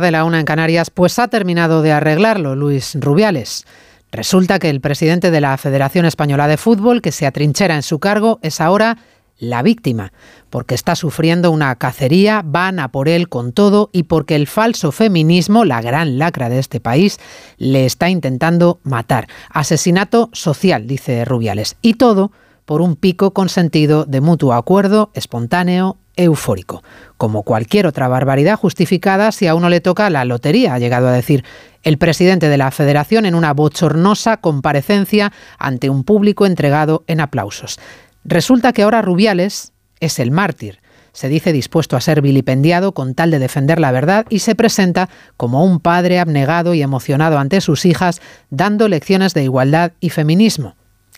de la una en Canarias, pues ha terminado de arreglarlo Luis Rubiales. Resulta que el presidente de la Federación Española de Fútbol, que se atrinchera en su cargo, es ahora la víctima, porque está sufriendo una cacería, van a por él con todo y porque el falso feminismo, la gran lacra de este país, le está intentando matar. Asesinato social, dice Rubiales. Y todo por un pico consentido de mutuo acuerdo, espontáneo, eufórico. Como cualquier otra barbaridad justificada si a uno le toca la lotería, ha llegado a decir el presidente de la federación en una bochornosa comparecencia ante un público entregado en aplausos. Resulta que ahora Rubiales es el mártir. Se dice dispuesto a ser vilipendiado con tal de defender la verdad y se presenta como un padre abnegado y emocionado ante sus hijas, dando lecciones de igualdad y feminismo.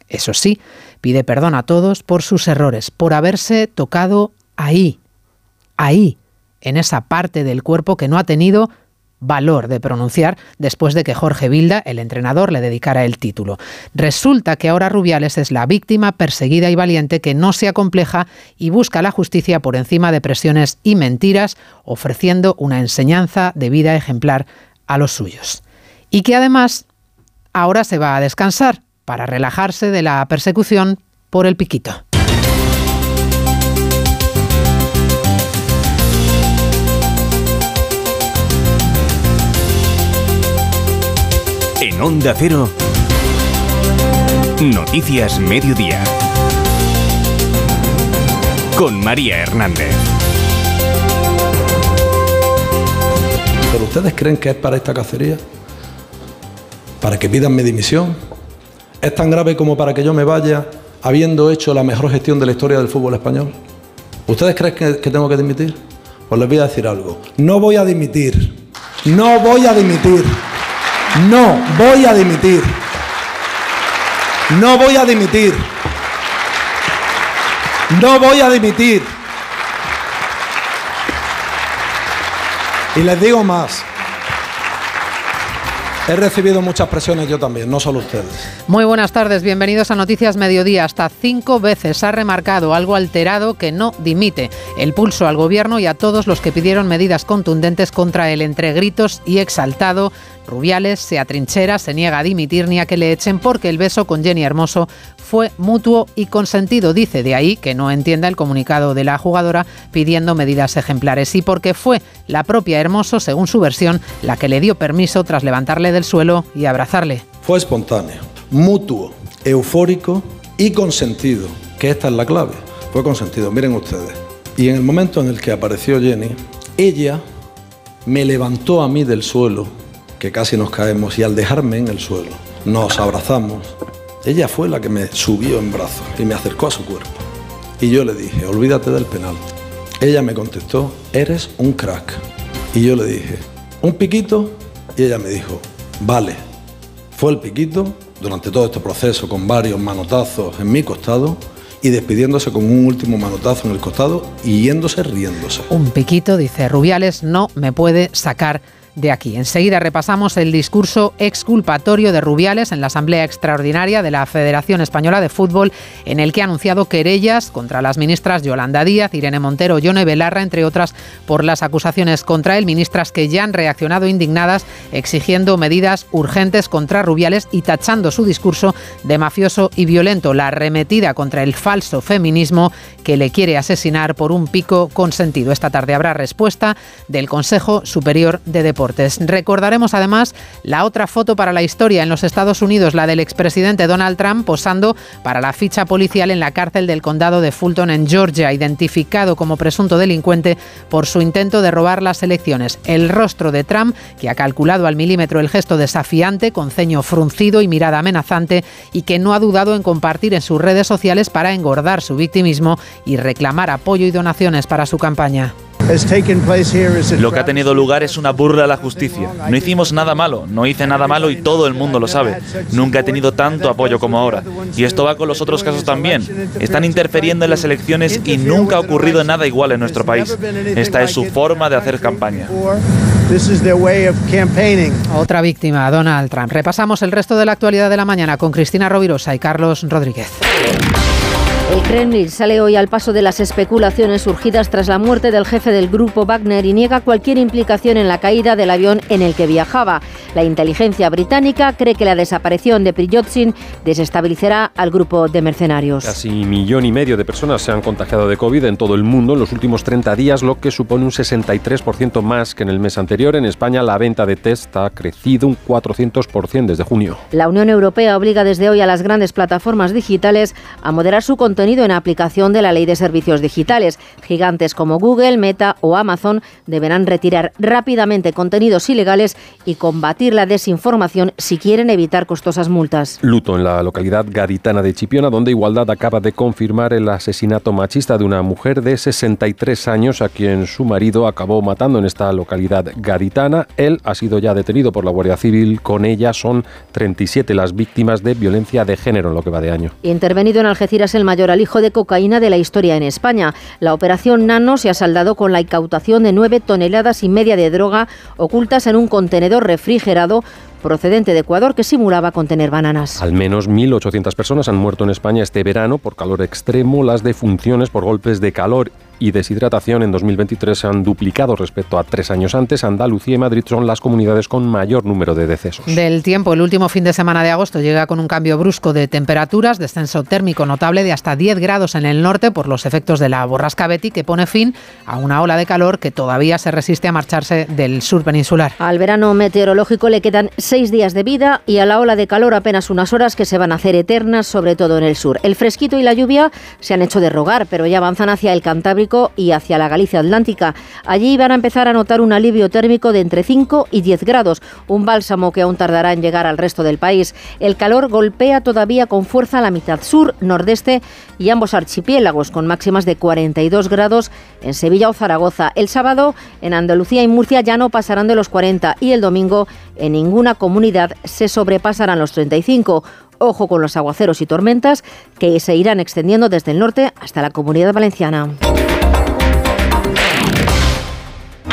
Eso sí, pide perdón a todos por sus errores, por haberse tocado ahí, ahí, en esa parte del cuerpo que no ha tenido valor de pronunciar después de que Jorge Vilda, el entrenador, le dedicara el título. Resulta que ahora Rubiales es la víctima perseguida y valiente que no se acompleja y busca la justicia por encima de presiones y mentiras, ofreciendo una enseñanza de vida ejemplar a los suyos. Y que además ahora se va a descansar para relajarse de la persecución por el piquito. En Onda Cero, Noticias Mediodía. Con María Hernández. ¿Pero ustedes creen que es para esta cacería? ¿Para que pidan mi dimisión? ¿Es tan grave como para que yo me vaya habiendo hecho la mejor gestión de la historia del fútbol español? ¿Ustedes creen que, tengo que dimitir? Pues les voy a decir algo. No voy a dimitir. No voy a dimitir. No voy a dimitir. No voy a dimitir. No voy a dimitir. Y les digo más. He recibido muchas presiones yo también, no solo ustedes. Muy buenas tardes, bienvenidos a Noticias Mediodía. Hasta cinco veces ha remarcado algo alterado que no dimite. El pulso al gobierno y a todos los que pidieron medidas contundentes contra el entre gritos y exaltado Rubiales se atrinchera, se niega a dimitir ni a que le echen porque el beso con Jenny Hermoso fue mutuo y consentido. Dice de ahí que no entienda el comunicado de la jugadora pidiendo medidas ejemplares y porque fue la propia Hermoso, según su versión, la que le dio permiso tras levantarle del suelo y abrazarle. Fue espontáneo, mutuo, eufórico y consentido, que esta es la clave. Fue consentido, miren ustedes. Y en el momento en el que apareció Jenny, ella me levantó a mí del suelo que casi nos caemos y al dejarme en el suelo nos abrazamos, ella fue la que me subió en brazos y me acercó a su cuerpo. Y yo le dije, olvídate del penal. Ella me contestó, eres un crack. Y yo le dije, ¿un piquito? Y ella me dijo, vale. Fue el piquito durante todo este proceso con varios manotazos en mi costado y despidiéndose con un último manotazo en el costado y yéndose riéndose. Un piquito, dice Rubiales, no me puede sacar de aquí. Enseguida repasamos el discurso exculpatorio de Rubiales en la Asamblea Extraordinaria de la Federación Española de Fútbol, en el que ha anunciado querellas contra las ministras Yolanda Díaz, Irene Montero, Yone Belarra, entre otras, por las acusaciones contra él, ministras que ya han reaccionado indignadas exigiendo medidas urgentes contra Rubiales y tachando su discurso de mafioso y violento, la arremetida contra el falso feminismo que le quiere asesinar por un pico consentido. Esta tarde habrá respuesta del Consejo Superior de Deportes. Recordaremos además la otra foto para la historia en los Estados Unidos, la del expresidente Donald Trump posando para la ficha policial en la cárcel del condado de Fulton en Georgia, identificado como presunto delincuente por su intento de robar las elecciones. El rostro de Trump, que ha calculado al milímetro el gesto desafiante, con ceño fruncido y mirada amenazante, y que no ha dudado en compartir en sus redes sociales para engordar su victimismo y reclamar apoyo y donaciones para su campaña. Lo que ha tenido lugar es una burla a la justicia. No hicimos nada malo, no hice nada malo y todo el mundo lo sabe. Nunca he tenido tanto apoyo como ahora. Y esto va con los otros casos también. Están interfiriendo en las elecciones y nunca ha ocurrido nada igual en nuestro país. Esta es su forma de hacer campaña. Otra víctima, Donald Trump. Repasamos el resto de la actualidad de la mañana con Cristina Rovirosa y Carlos Rodríguez. El Kremlin sale hoy al paso de las especulaciones surgidas tras la muerte del jefe del grupo Wagner y niega cualquier implicación en la caída del avión en el que viajaba. La inteligencia británica cree que la desaparición de Prigozhin desestabilizará al grupo de mercenarios. Casi millón y medio de personas se han contagiado de COVID en todo el mundo en los últimos 30 días, lo que supone un 63% más que en el mes anterior. En España la venta de test ha crecido un 400% desde junio. La Unión Europea obliga desde hoy a las grandes plataformas digitales a moderar su contenido en aplicación de la Ley de Servicios Digitales. Gigantes como Google, Meta o Amazon deberán retirar rápidamente contenidos ilegales y combatir la desinformación si quieren evitar costosas multas. Luto en la localidad gaditana de Chipiona, donde Igualdad acaba de confirmar el asesinato machista de una mujer de 63 años a quien su marido acabó matando en esta localidad gaditana. Él ha sido ya detenido por la Guardia Civil. Con ella son 37 las víctimas de violencia de género en lo que va de año. Intervenido en Algeciras el mayor alijo de cocaína de la historia en España. La operación Nano se ha saldado con la incautación de nueve toneladas y media de droga ocultas en un contenedor refrigerado procedente de Ecuador que simulaba contener bananas. Al menos 1.800 personas han muerto en España este verano por calor extremo. Las defunciones por golpes de calor y deshidratación en 2023 se han duplicado respecto a tres años antes. Andalucía y Madrid son las comunidades con mayor número de decesos. Del tiempo, el último fin de semana de agosto llega con un cambio brusco de temperaturas, descenso térmico notable de hasta 10 grados en el norte por los efectos de la borrasca Betty que pone fin a una ola de calor que todavía se resiste a marcharse del sur peninsular. Al verano meteorológico le quedan seis días de vida y a la ola de calor apenas unas horas que se van a hacer eternas, sobre todo en el sur. El fresquito y la lluvia se han hecho de rogar, pero ya avanzan hacia el Cantábrico y hacia la Galicia Atlántica. Allí van a empezar a notar un alivio térmico de entre 5 y 10 grados, un bálsamo que aún tardará en llegar al resto del país. El calor golpea todavía con fuerza la mitad sur, nordeste y ambos archipiélagos, con máximas de 42 grados en Sevilla o Zaragoza. El sábado en Andalucía y Murcia ya no pasarán de los 40 y el domingo en ninguna comunidad se sobrepasarán los 35. Ojo con los aguaceros y tormentas que se irán extendiendo desde el norte hasta la comunidad valenciana.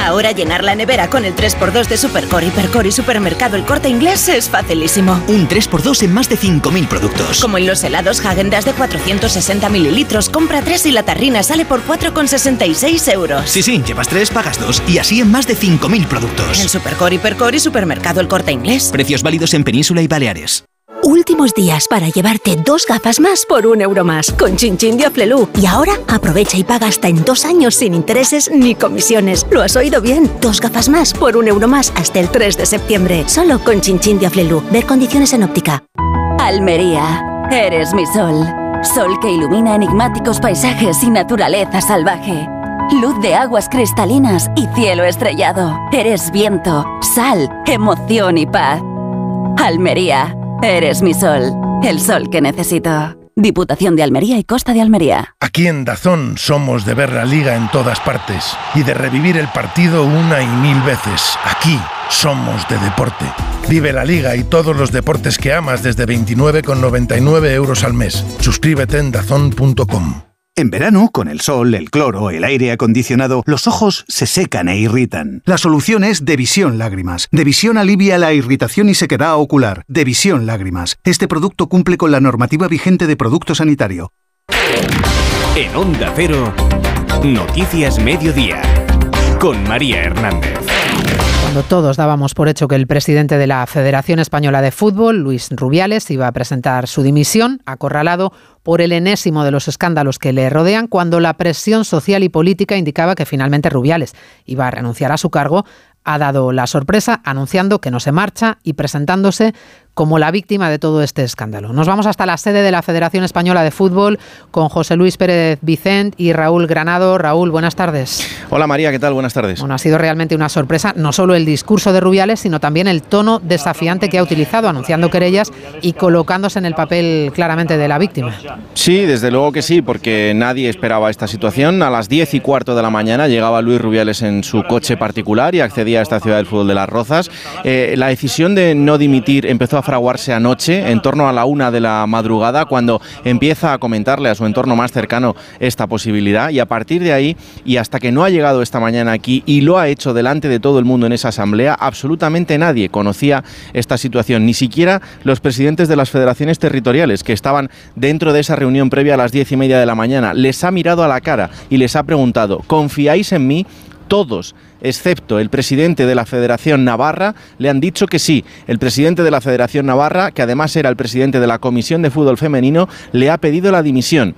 Ahora llenar la nevera con el 3x2 de Supercore, Hipercore y Supermercado El Corte Inglés es facilísimo. Un 3x2 en más de 5.000 productos. Como en los helados Häagen-Dazs de 460 mililitros, compra 3 y la tarrina sale por 4,66 euros. Sí, sí, llevas 3, pagas 2 y así en más de 5.000 productos. En Supercore, Hipercore y Supermercado El Corte Inglés. Precios válidos en Península y Baleares. Últimos días para llevarte dos gafas más por un euro más con Chinchín de. Y ahora aprovecha y paga hasta en dos años sin intereses ni comisiones. ¿Lo has oído bien? Dos gafas más por un euro más hasta el 3 de septiembre. Solo con Chinchín de. Ver condiciones en óptica. Almería, eres mi sol. Sol que ilumina enigmáticos paisajes y naturaleza salvaje. Luz de aguas cristalinas y cielo estrellado. Eres viento, sal, emoción y paz. Almería. Eres mi sol, el sol que necesito. Diputación de Almería y Costa de Almería. Aquí en Dazón somos de ver la liga en todas partes y de revivir el partido una y mil veces. Aquí somos de deporte. Vive la liga y todos los deportes que amas desde 29,99 euros al mes. Suscríbete en dazón.com. En verano, con el sol, el cloro, el aire acondicionado, los ojos se secan e irritan. La solución es Devisión Lágrimas. Devisión alivia la irritación y sequedad ocular. Devisión Lágrimas. Este producto cumple con la normativa vigente de producto sanitario. En Onda Cero, Noticias Mediodía, con María Hernández. Todos dábamos por hecho que el presidente de la Federación Española de Fútbol, Luis Rubiales, iba a presentar su dimisión, acorralado por el enésimo de los escándalos que le rodean, cuando la presión social y política indicaba que finalmente Rubiales iba a renunciar a su cargo, ha dado la sorpresa anunciando que no se marcha y presentándose como la víctima de todo este escándalo. Nos vamos hasta la sede de la Federación Española de Fútbol con José Luis Pérez Vicent y Raúl Granado. Raúl, buenas tardes. Hola María, ¿qué tal? Buenas tardes. Bueno, ha sido realmente una sorpresa, no solo el discurso de Rubiales, sino también el tono desafiante que ha utilizado, anunciando querellas y colocándose en el papel claramente de la víctima. Sí, desde luego que sí, porque nadie esperaba esta situación. A las diez y cuarto de la mañana llegaba Luis Rubiales en su coche particular y accedía a esta ciudad del fútbol de Las Rozas. Eh, la decisión de no dimitir empezó a fraguarse anoche, en torno a la una de la madrugada, cuando empieza a comentarle a su entorno más cercano esta posibilidad. Y a partir de ahí, y hasta que no ha llegado esta mañana aquí y lo ha hecho delante de todo el mundo en esa asamblea, absolutamente nadie conocía esta situación, ni siquiera los presidentes de las federaciones territoriales que estaban dentro de esa reunión previa a las diez y media de la mañana. Les ha mirado a la cara y les ha preguntado, ¿confiáis en mí? Todos excepto el presidente de la Federación Navarra, le han dicho que sí. El presidente de la Federación Navarra, que además era el presidente de la Comisión de Fútbol Femenino, le ha pedido la dimisión.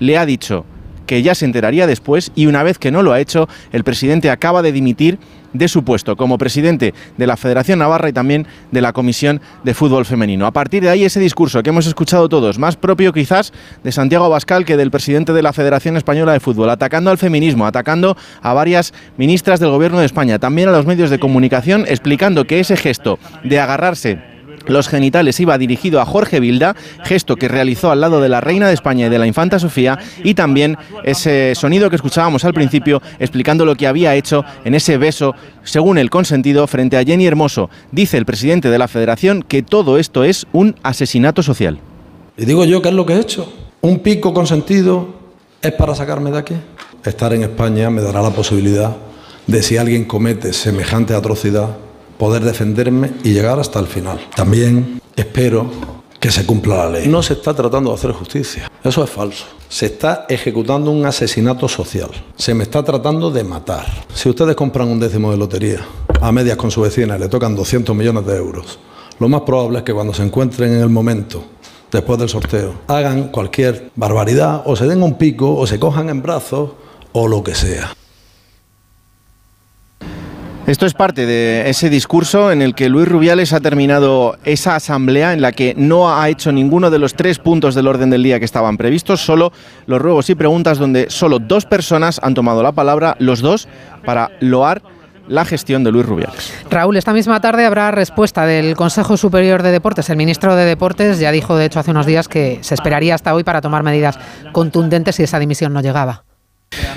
Le ha dicho que ya se enteraría después y una vez que no lo ha hecho, el presidente acaba de dimitir de su puesto como presidente de la Federación Navarra y también de la Comisión de Fútbol Femenino. A partir de ahí ese discurso que hemos escuchado todos, más propio quizás de Santiago Abascal que del presidente de la Federación Española de Fútbol, atacando al feminismo, atacando a varias ministras del Gobierno de España, también a los medios de comunicación, explicando que ese gesto de agarrarse los genitales iba dirigido a Jorge Vilda, gesto que realizó al lado de la Reina de España y de la Infanta Sofía, y también ese sonido que escuchábamos al principio explicando lo que había hecho en ese beso, según el consentido, frente a Jenny Hermoso. Dice el presidente de la Federación que todo esto es un asesinato social. Y digo yo, ¿qué es lo que he hecho? Un pico consentido es para sacarme de aquí. Estar en España me dará la posibilidad de si alguien comete semejante atrocidad, poder defenderme y llegar hasta el final. También espero que se cumpla la ley. No se está tratando de hacer justicia. Eso es falso. Se está ejecutando un asesinato social. Se me está tratando de matar. Si ustedes compran un décimo de lotería a medias con su vecina le tocan 200 millones de euros, lo más probable es que cuando se encuentren en el momento después del sorteo, hagan cualquier barbaridad o se den un pico o se cojan en brazos o lo que sea. Esto es parte de ese discurso en el que Luis Rubiales ha terminado esa asamblea en la que no ha hecho ninguno de los tres puntos del orden del día que estaban previstos, solo los ruegos y preguntas donde solo dos personas han tomado la palabra, los dos, para loar la gestión de Luis Rubiales. Raúl, esta misma tarde habrá respuesta del Consejo Superior de Deportes. El ministro de Deportes ya dijo, de hecho, hace unos días que se esperaría hasta hoy para tomar medidas contundentes si esa dimisión no llegaba.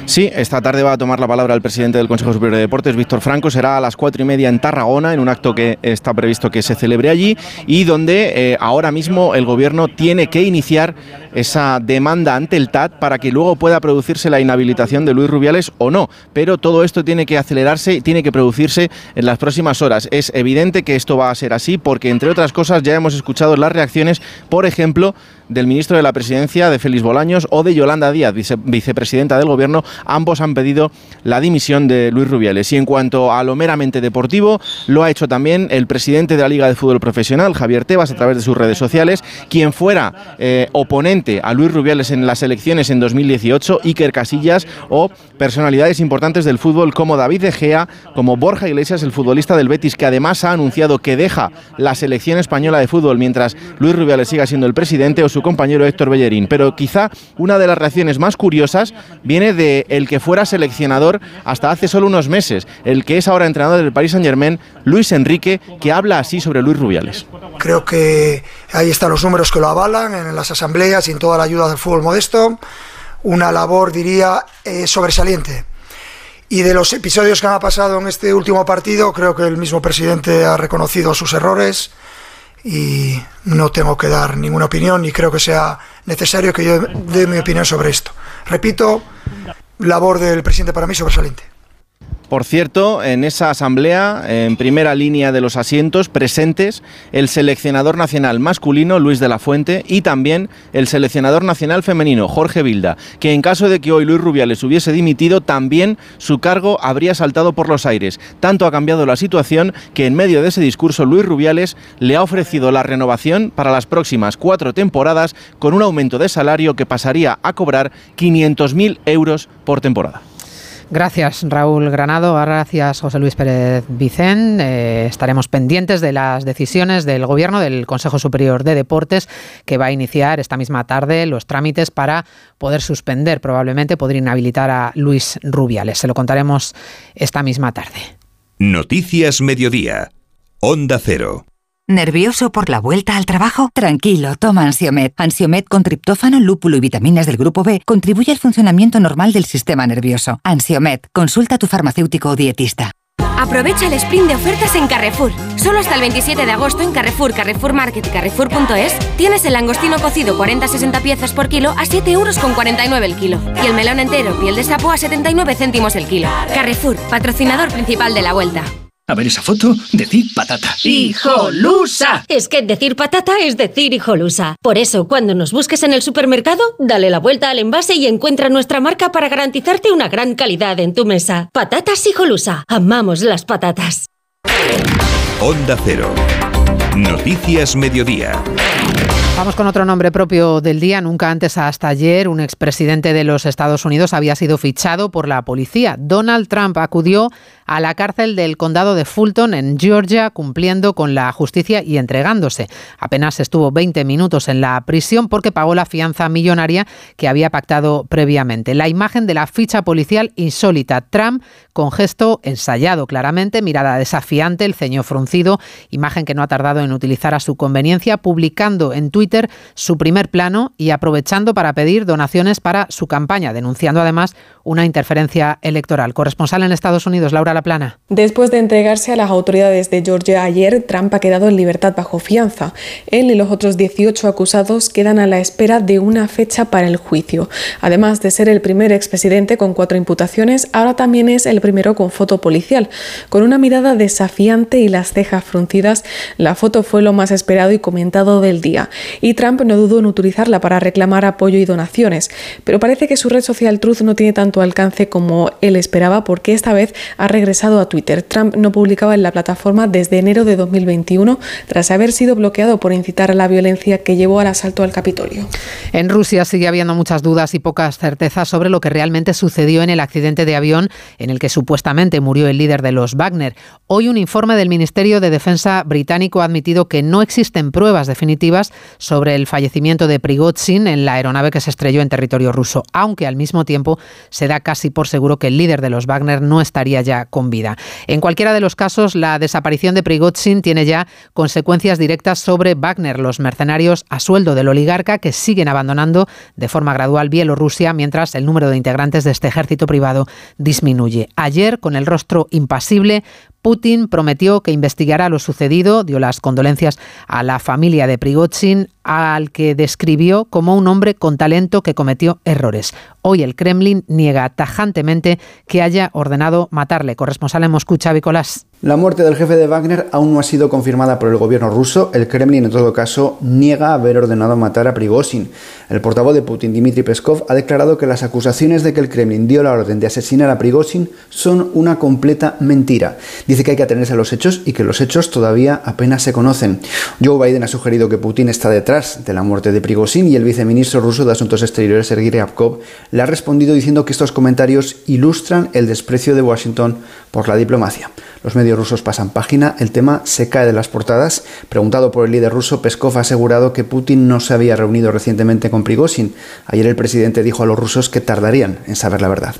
Sí, esta tarde va a tomar la palabra el presidente del Consejo Superior de Deportes, Víctor Franco. Será a las cuatro y media en Tarragona, en un acto que está previsto que se celebre allí y donde eh, ahora mismo el Gobierno tiene que iniciar esa demanda ante el TAT para que luego pueda producirse la inhabilitación de Luis Rubiales o no. Pero todo esto tiene que acelerarse y tiene que producirse en las próximas horas. Es evidente que esto va a ser así porque, entre otras cosas, ya hemos escuchado las reacciones, por ejemplo, del ministro de la Presidencia, de Félix Bolaños, o de Yolanda Díaz, vicepresidenta del Gobierno. Ambos han pedido la dimisión de Luis Rubiales. Y en cuanto a lo meramente deportivo, lo ha hecho también el presidente de la Liga de Fútbol Profesional, Javier Tebas, a través de sus redes sociales, quien fuera eh, oponente a Luis Rubiales en las elecciones en 2018, Iker Casillas o personalidades importantes del fútbol como David De Gea, como Borja Iglesias, el futbolista del Betis, que además ha anunciado que deja la selección española de fútbol mientras Luis Rubiales siga siendo el presidente, o su compañero Héctor Bellerín. Pero quizá una de las reacciones más curiosas viene de el que fuera seleccionador hasta hace solo unos meses, el que es ahora entrenador del Paris Saint Germain, Luis Enrique, que habla así sobre Luis Rubiales. Creo que ahí están los números que lo avalan en las asambleas y en toda la ayuda del fútbol modesto. Una labor, diría, eh, sobresaliente. Y de los episodios que han pasado en este último partido, creo que el mismo presidente ha reconocido sus errores y no tengo que dar ninguna opinión ni creo que sea necesario que yo dé mi opinión sobre esto. Repito, labor del presidente para mí sobresaliente. Por cierto, en esa asamblea, en primera línea de los asientos presentes, el seleccionador nacional masculino, Luis de la Fuente, y también el seleccionador nacional femenino, Jorge Vilda, que en caso de que hoy Luis Rubiales hubiese dimitido, también su cargo habría saltado por los aires. Tanto ha cambiado la situación que en medio de ese discurso Luis Rubiales le ha ofrecido la renovación para las próximas cuatro temporadas con un aumento de salario que pasaría a cobrar 500.000 euros por temporada. Gracias, Raúl Granado. Gracias, José Luis Pérez Vicén. Eh, estaremos pendientes de las decisiones del Gobierno, del Consejo Superior de Deportes, que va a iniciar esta misma tarde los trámites para poder suspender, probablemente poder inhabilitar a Luis Rubiales. Se lo contaremos esta misma tarde. Noticias Mediodía. Onda Cero. ¿Nervioso por la vuelta al trabajo? Tranquilo, toma Ansiomet. Ansiomet con triptófano, lúpulo y vitaminas del grupo B contribuye al funcionamiento normal del sistema nervioso. Ansiomet, consulta a tu farmacéutico o dietista. Aprovecha el sprint de ofertas en Carrefour. Solo hasta el 27 de agosto en Carrefour, Carrefour Market Carrefour.es tienes el langostino cocido 40-60 piezas por kilo a 7 euros con 49 el kilo. Y el melón entero, piel de sapo a 79 céntimos el kilo. Carrefour, patrocinador principal de la vuelta. A ver esa foto, decir patata. ¡Hijolusa! Es que decir patata es decir hijolusa. Por eso, cuando nos busques en el supermercado, dale la vuelta al envase y encuentra nuestra marca para garantizarte una gran calidad en tu mesa. Patatas hijolusa. Amamos las patatas. Onda Cero. Noticias Mediodía. Vamos con otro nombre propio del día. Nunca antes hasta ayer un expresidente de los Estados Unidos había sido fichado por la policía. Donald Trump acudió a la cárcel del condado de Fulton en Georgia cumpliendo con la justicia y entregándose. Apenas estuvo 20 minutos en la prisión porque pagó la fianza millonaria que había pactado previamente. La imagen de la ficha policial insólita. Trump con gesto ensayado claramente, mirada desafiante, el ceño fruncido, imagen que no ha tardado en utilizar a su conveniencia, publicando en Twitter su primer plano y aprovechando para pedir donaciones para su campaña, denunciando además una interferencia electoral. Corresponsal en Estados Unidos, Laura Laplana. Después de entregarse a las autoridades de Georgia ayer, Trump ha quedado en libertad bajo fianza. Él y los otros 18 acusados quedan a la espera de una fecha para el juicio. Además de ser el primer expresidente con cuatro imputaciones, ahora también es el primero con foto policial. Con una mirada desafiante y las cejas fruncidas, la foto fue lo más esperado y comentado del día y Trump no dudó en utilizarla para reclamar apoyo y donaciones. Pero parece que su red social Truth no tiene tanto alcance como él esperaba porque esta vez ha regresado a Twitter. Trump no publicaba en la plataforma desde enero de 2021 tras haber sido bloqueado por incitar a la violencia que llevó al asalto al Capitolio. En Rusia sigue habiendo muchas dudas y pocas certezas sobre lo que realmente sucedió en el accidente de avión en el que supuestamente murió el líder de los Wagner. Hoy un informe del Ministerio de Defensa británico ha admitido que no existen pruebas definitivas sobre el fallecimiento de Prigozhin en la aeronave que se estrelló en territorio ruso, aunque al mismo tiempo se da casi por seguro que el líder de los Wagner no estaría ya En cualquiera de los casos, la desaparición de Prigozhin tiene ya consecuencias directas sobre Wagner, los mercenarios a sueldo del oligarca que siguen abandonando de forma gradual Bielorrusia mientras el número de integrantes de este ejército privado disminuye. Ayer, con el rostro impasible, Putin prometió que investigará lo sucedido, dio las condolencias a la familia de Prigozhin, al que describió como un hombre con talento que cometió errores. Hoy el Kremlin niega tajantemente que haya ordenado matarle. Corresponsal en Moscú, Xavi La muerte del jefe de Wagner aún no ha sido confirmada por el gobierno ruso. El Kremlin, en todo caso, niega haber ordenado matar a Prigozhin. El portavoz de Putin, Dmitry Peskov, ha declarado que las acusaciones de que el Kremlin dio la orden de asesinar a Prigozhin son una completa mentira. Dice que hay que atenerse a los hechos y que los hechos todavía apenas se conocen. Joe Biden ha sugerido que Putin está detrás de la muerte de Prigozhin y el viceministro ruso de Asuntos Exteriores, Sergei Ryabkov, le ha respondido diciendo que estos comentarios ilustran el desprecio de Washington por la diplomacia. Los medios rusos pasan página, el tema se cae de las portadas. Preguntado por el líder ruso, Peskov ha asegurado que Putin no se había reunido recientemente con Prigozhin. Ayer el presidente dijo a los rusos que tardarían en saber la verdad.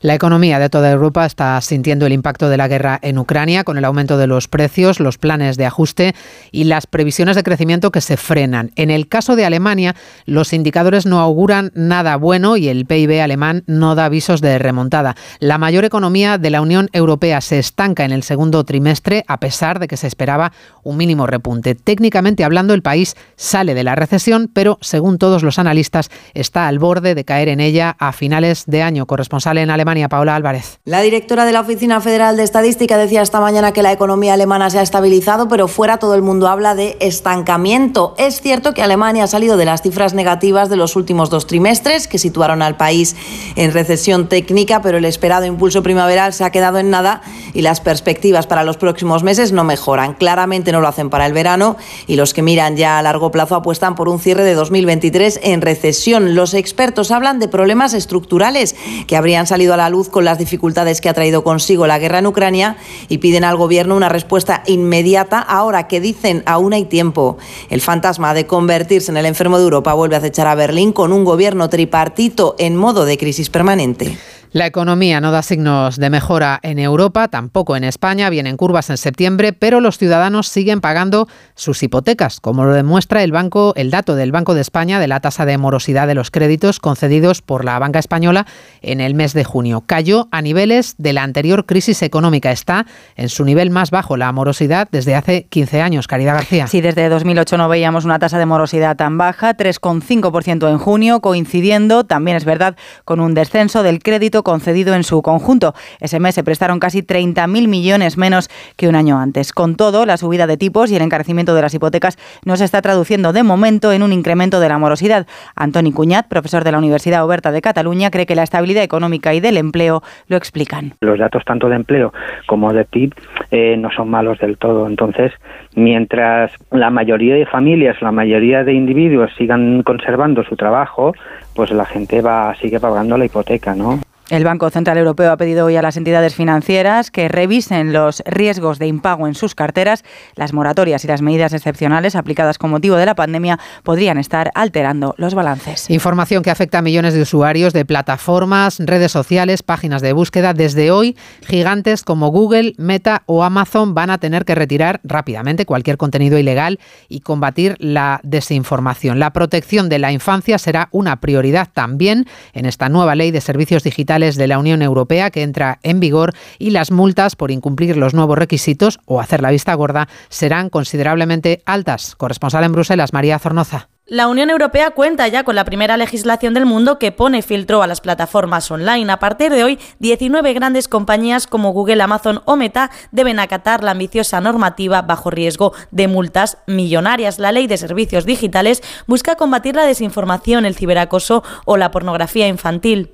La economía de toda Europa está sintiendo el impacto de la guerra en Ucrania con el aumento de los precios, los planes de ajuste y las previsiones de crecimiento que se frenan. En el caso de Alemania, los indicadores no auguran nada bueno y el PIB alemán no da avisos de remontada. La mayor economía de la Unión Europea se estanca en el segundo trimestre a pesar de que se esperaba un mínimo repunte. Técnicamente hablando, el país sale de la recesión, pero según todos los analistas está al borde de caer en ella a finales de año. Corresponsal en Alemania Paula Álvarez. La directora de la Oficina Federal de Estadística decía esta mañana que la economía alemana se ha estabilizado, pero fuera todo el mundo habla de estancamiento. Es cierto que Alemania ha salido de las cifras negativas de los últimos dos trimestres, que situaron al país en recesión técnica, pero el esperado impulso primaveral se ha quedado en nada y las perspectivas para los próximos meses no mejoran. Claramente no lo hacen para el verano y los que miran ya a largo plazo apuestan por un cierre de 2023 en recesión. Los expertos hablan de problemas estructurales que habrían salido a la luz con las dificultades que ha traído consigo la guerra en Ucrania y piden al gobierno una respuesta inmediata ahora que dicen aún hay tiempo. El fantasma de convertirse en el enfermo de Europa vuelve a acechar a Berlín con un gobierno tripartito en modo de crisis permanente. La economía no da signos de mejora en Europa, tampoco en España, vienen curvas en septiembre, pero los ciudadanos siguen pagando sus hipotecas, como lo demuestra el banco, el dato del Banco de España de la tasa de morosidad de los créditos concedidos por la banca española en el mes de junio. Cayó a niveles de la anterior crisis económica, está en su nivel más bajo la morosidad desde hace 15 años. Caridad García. Sí, desde 2008 no veíamos una tasa de morosidad tan baja, 3,5% en junio, coincidiendo, también es verdad, con un descenso del crédito concedido en su conjunto. Ese mes se prestaron casi 30.000 millones menos que un año antes. Con todo, la subida de tipos y el encarecimiento de las hipotecas no se está traduciendo de momento en un incremento de la morosidad. Antoni Cuñat, profesor de la Universidad Oberta de Cataluña, cree que la estabilidad económica y del empleo lo explican. Los datos tanto de empleo como de PIB eh, no son malos del todo. Entonces, mientras la mayoría de familias, la mayoría de individuos sigan conservando su trabajo, pues la gente va sigue pagando la hipoteca, ¿no? El Banco Central Europeo ha pedido hoy a las entidades financieras que revisen los riesgos de impago en sus carteras. Las moratorias y las medidas excepcionales aplicadas con motivo de la pandemia podrían estar alterando los balances. Información que afecta a millones de usuarios de plataformas, redes sociales, páginas de búsqueda. Desde hoy, gigantes como Google, Meta o Amazon van a tener que retirar rápidamente cualquier contenido ilegal y combatir la desinformación. La protección de la infancia será una prioridad también en esta nueva ley de servicios digitales de la Unión Europea que entra en vigor y las multas por incumplir los nuevos requisitos o hacer la vista gorda serán considerablemente altas. Corresponsal en Bruselas, María Zornoza. La Unión Europea cuenta ya con la primera legislación del mundo que pone filtro a las plataformas online. A partir de hoy, 19 grandes compañías como Google, Amazon o Meta deben acatar la ambiciosa normativa bajo riesgo de multas millonarias. La ley de servicios digitales busca combatir la desinformación, el ciberacoso o la pornografía infantil.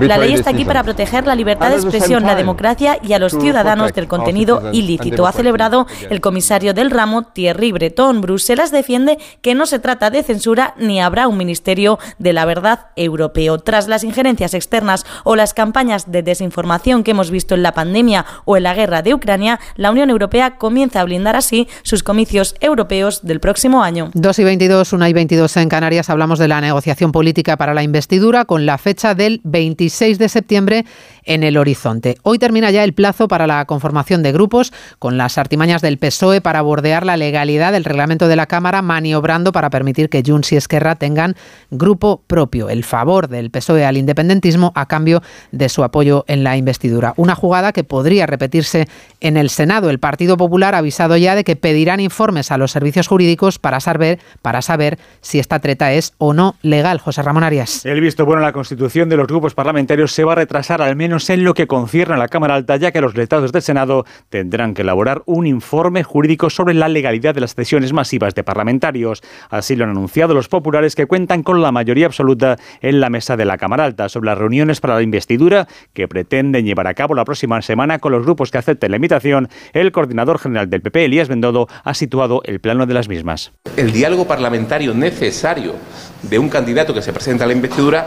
La ley está aquí para proteger la libertad de expresión, la democracia y a los ciudadanos del contenido ilícito, ha celebrado el comisario del ramo Thierry Breton. Bruselas defiende que no se trata de censura ni habrá un ministerio de la verdad europeo. Tras las injerencias externas o las campañas de desinformación que hemos visto en la pandemia o en la guerra de Ucrania, la Unión Europea comienza a blindar así sus comicios europeos del próximo año. 2 y 22, 1 y 22 en Canarias hablamos de la negociación política para la investidura con la fecha del 26 de septiembre en el horizonte. Hoy termina ya el plazo para la conformación de grupos con las artimañas del PSOE para bordear la legalidad del reglamento de la Cámara, maniobrando para permitir que Junts y Esquerra tengan grupo propio, el favor del PSOE al independentismo a cambio de su apoyo en la investidura. Una jugada que podría repetirse en el Senado. El Partido Popular ha avisado ya de que pedirán informes a los servicios jurídicos para saber, para saber si esta treta es o no legal. José Ramón Arias. El visto bueno la constitución de los grupos parlamentarios se va a retrasar al menos en lo que concierne a la Cámara Alta, ya que los letrados del Senado tendrán que elaborar un informe jurídico sobre la legalidad de las cesiones masivas de parlamentarios. Así lo han anunciado los populares que cuentan con la mayoría absoluta en la mesa de la Cámara Alta sobre las reuniones para la investidura que pretenden llevar a cabo la próxima semana con los grupos que acepten la invitación. El coordinador general del PP, Elías Bendodo, ha situado el plano de las mismas. El diálogo parlamentario necesario de un candidato que se presenta a la investidura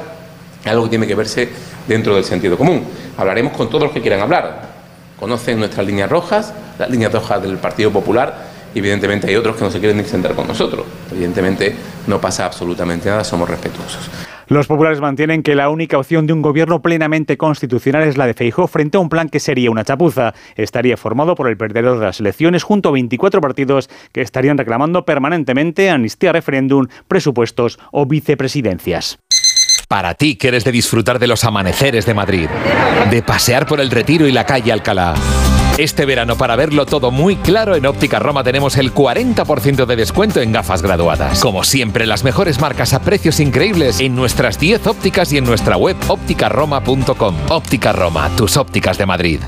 algo que tiene que verse dentro del sentido común. Hablaremos con todos los que quieran hablar. Conocen nuestras líneas rojas, las líneas rojas del Partido Popular. Evidentemente hay otros que no se quieren sentar con nosotros. Evidentemente no pasa absolutamente nada, somos respetuosos. Los populares mantienen que la única opción de un gobierno plenamente constitucional es la de Feijóo frente a un plan que sería una chapuza. Estaría formado por el perdedor de las elecciones junto a 24 partidos que estarían reclamando permanentemente amnistía, referéndum, presupuestos o vicepresidencias. Para ti que eres de disfrutar de los amaneceres de Madrid, de pasear por el Retiro y la calle Alcalá. Este verano, para verlo todo muy claro, en Óptica Roma tenemos el 40% de descuento en gafas graduadas. Como siempre, las mejores marcas a precios increíbles en nuestras 10 ópticas y en nuestra web ópticaroma.com. Óptica Roma, tus ópticas de Madrid.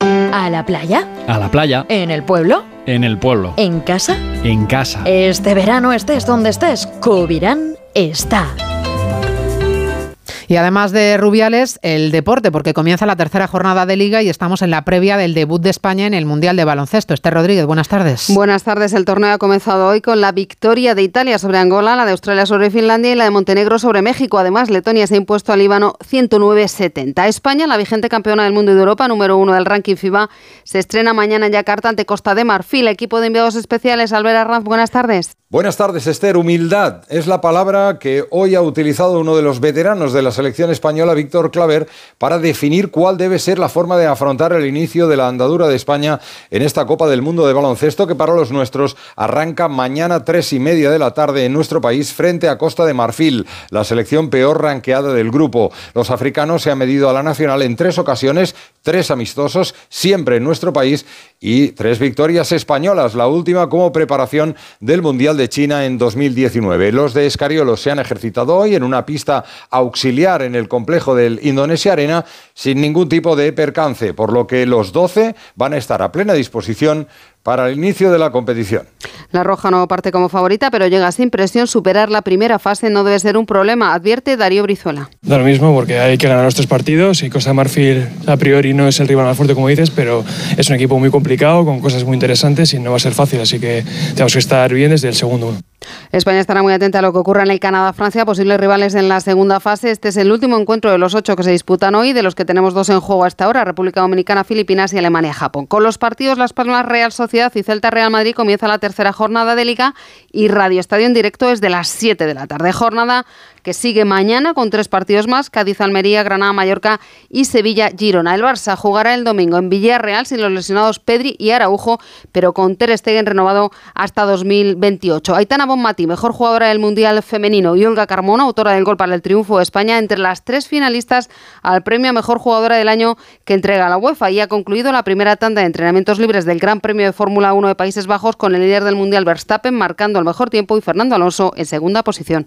¿A la playa? A la playa. ¿En el pueblo? En el pueblo. ¿En casa? En casa. Este verano estés donde estés, Cubirán está. Y además de Rubiales, el deporte, porque comienza la tercera jornada de liga y estamos en la previa del debut de España en el Mundial de Baloncesto. Esther Rodríguez, buenas tardes. Buenas tardes. El torneo ha comenzado hoy con la victoria de Italia sobre Angola, la de Australia sobre Finlandia y la de Montenegro sobre México. Además, Letonia se ha impuesto al Líbano 109-70. España, la vigente campeona del mundo y de Europa, número uno del ranking FIBA, se estrena mañana en Yakarta ante Costa de Marfil. Equipo de enviados especiales, Albert Arranz, buenas tardes. Buenas tardes, Esther. Humildad es la palabra que hoy ha utilizado uno de los veteranos de la selección española, Víctor Claver, para definir cuál debe ser la forma de afrontar el inicio de la andadura de España en esta Copa del Mundo de Baloncesto que para los nuestros arranca mañana tres y media de la tarde en nuestro país frente a Costa de Marfil, la selección peor ranqueada del grupo. Los africanos se han medido a la nacional en tres ocasiones, tres amistosos, siempre en nuestro país y tres victorias españolas, la última como preparación del Mundial de China en 2019. Los de Escariolo se han ejercitado hoy en una pista auxiliar en el complejo del Indonesia Arena sin ningún tipo de percance, por lo que los 12 van a estar a plena disposición para el inicio de la competición. La Roja no parte como favorita, pero llega sin presión. Superar la primera fase no debe ser un problema, advierte Darío Brizuela. Da lo mismo porque hay que ganar los tres partidos y Costa Marfil a priori no es el rival más fuerte como dices, pero es un equipo muy complicado, con cosas muy interesantes y no va a ser fácil, así que tenemos que estar bien desde el segundo. España estará muy atenta a lo que ocurra en el Canadá-Francia, posibles rivales en la segunda fase. Este es el último encuentro de los ocho que se disputan hoy, de los que tenemos dos en juego hasta ahora, República Dominicana, Filipinas y Alemania-Japón. Con los partidos Las Palmas Real Sociedad y Celta Real Madrid comienza la tercera jornada de Liga y Radio Estadio en directo es de las 7 de la tarde. Jornada que sigue mañana con tres partidos más, Cádiz, Almería, Granada, Mallorca y Sevilla, Girona. El Barça jugará el domingo en Villarreal sin los lesionados Pedri y Araujo, pero con Ter Stegen renovado hasta 2028. Aitana Bonmati, mejor jugadora del Mundial Femenino, y Olga Carmona, autora del gol para el triunfo de España, entre las tres finalistas al premio a mejor jugadora del año que entrega la UEFA y ha concluido la primera tanda de entrenamientos libres del Gran Premio de Fórmula 1 de Países Bajos con el líder del Mundial Verstappen marcando el mejor tiempo y Fernando Alonso en segunda posición.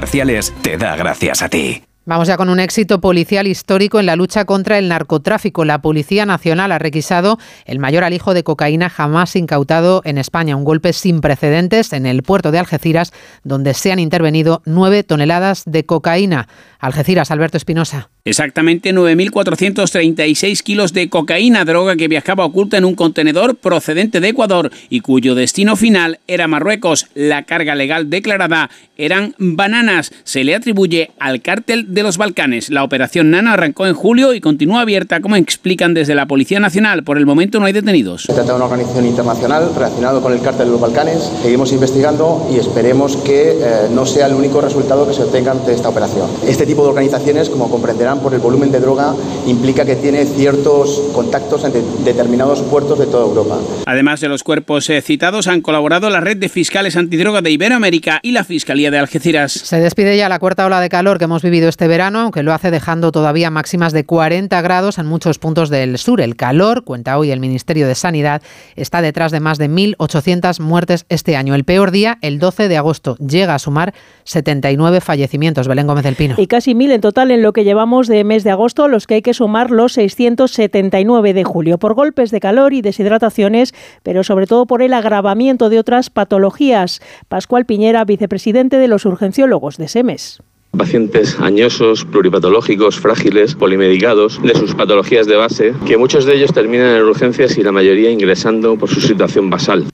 te da gracias a ti. Vamos ya con un éxito policial histórico en la lucha contra el narcotráfico. La Policía Nacional ha requisado el mayor alijo de cocaína jamás incautado en España, un golpe sin precedentes en el puerto de Algeciras, donde se han intervenido nueve toneladas de cocaína. Algeciras, Alberto Espinosa. Exactamente 9.436 kilos de cocaína, droga que viajaba oculta en un contenedor procedente de Ecuador y cuyo destino final era Marruecos. La carga legal declarada eran bananas. Se le atribuye al cártel de los Balcanes. La operación Nana arrancó en julio y continúa abierta, como explican desde la Policía Nacional. Por el momento no hay detenidos. Se trata de una organización internacional relacionada con el cártel de los Balcanes. Seguimos investigando y esperemos que eh, no sea el único resultado que se obtenga de esta operación. Este tipo de organizaciones, como comprenderán por el volumen de droga, implica que tiene ciertos contactos entre determinados puertos de toda Europa. Además de los cuerpos eh, citados, han colaborado la red de fiscales antidroga de Iberoamérica y la Fiscalía de Algeciras. Se despide ya la cuarta ola de calor que hemos vivido este verano, aunque lo hace dejando todavía máximas de 40 grados en muchos puntos del sur. El calor, cuenta hoy el Ministerio de Sanidad, está detrás de más de 1.800 muertes este año. El peor día, el 12 de agosto, llega a sumar 79 fallecimientos. Belén Gómez del Pino. Y casi mil en total en lo que llevamos de mes de agosto, a los que hay que sumar los 679 de julio, por golpes de calor y deshidrataciones, pero sobre todo por el agravamiento de otras patologías. Pascual Piñera, vicepresidente de los urgenciólogos de SEMES pacientes añosos, pluripatológicos, frágiles, polimedicados, de sus patologías de base, que muchos de ellos terminan en urgencias y la mayoría ingresando por su situación basal.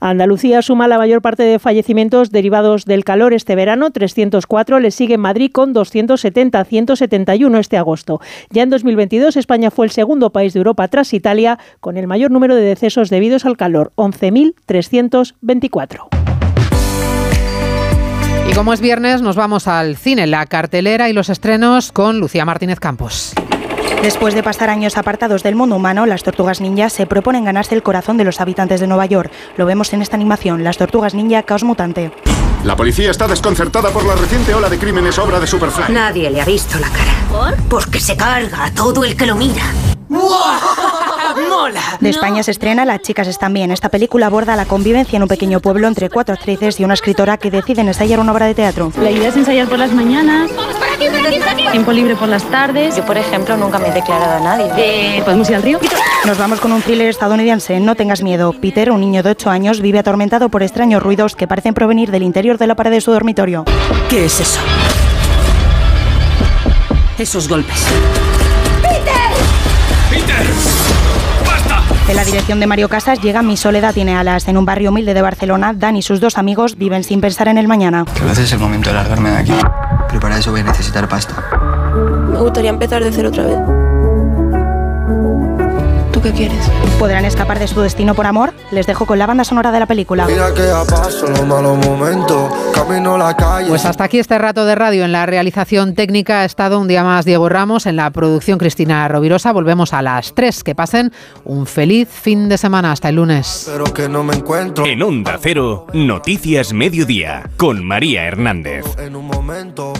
Andalucía suma la mayor parte de fallecimientos derivados del calor este verano, 304, le sigue Madrid con 270, 171 este agosto. Ya en 2022 España fue el segundo país de Europa tras Italia con el mayor número de decesos debidos al calor, 11.324. Y como es viernes, nos vamos al cine, la cartelera y los estrenos con Lucía Martínez Campos. Después de pasar años apartados del mundo humano, las tortugas ninja se proponen ganarse el corazón de los habitantes de Nueva York. Lo vemos en esta animación, Las tortugas ninja Caos Mutante. La policía está desconcertada por la reciente ola de crímenes obra de Superfly. Nadie le ha visto la cara. ¿Por? Porque se carga a todo el que lo mira. ¡Mola! De España se estrena Las chicas están bien. Esta película aborda la convivencia en un pequeño pueblo entre cuatro actrices y una escritora que deciden ensayar una obra de teatro. La idea es ensayar por las mañanas Tiempo libre por las tardes. Yo, por ejemplo, nunca me he declarado a nadie. Eh, ¿Podemos ir al río? Nos vamos con un thriller estadounidense. No tengas miedo. Peter, un niño de 8 años, vive atormentado por extraños ruidos que parecen provenir del interior de la pared de su dormitorio. ¿Qué es eso? Esos golpes. En la dirección de Mario Casas llega Mi Soledad tiene alas. En un barrio humilde de Barcelona, Dan y sus dos amigos viven sin pensar en el mañana. Que a veces es el momento de largarme de aquí. Pero para eso voy a necesitar pasta. Me gustaría empezar de cero otra vez. ¿Tú qué quieres? ¿Podrán escapar de su destino por amor? Les dejo con la banda sonora de la película. Mira que ya paso los malos momentos, camino la calle. Pues hasta aquí este rato de radio. En la realización técnica ha estado un día más Diego Ramos, en la producción Cristina Rovirosa. Volvemos a las 3. Que pasen un feliz fin de semana. Hasta el lunes. Pero que no me encuentro En Onda Cero, Noticias Mediodía, con María Hernández. en un momento.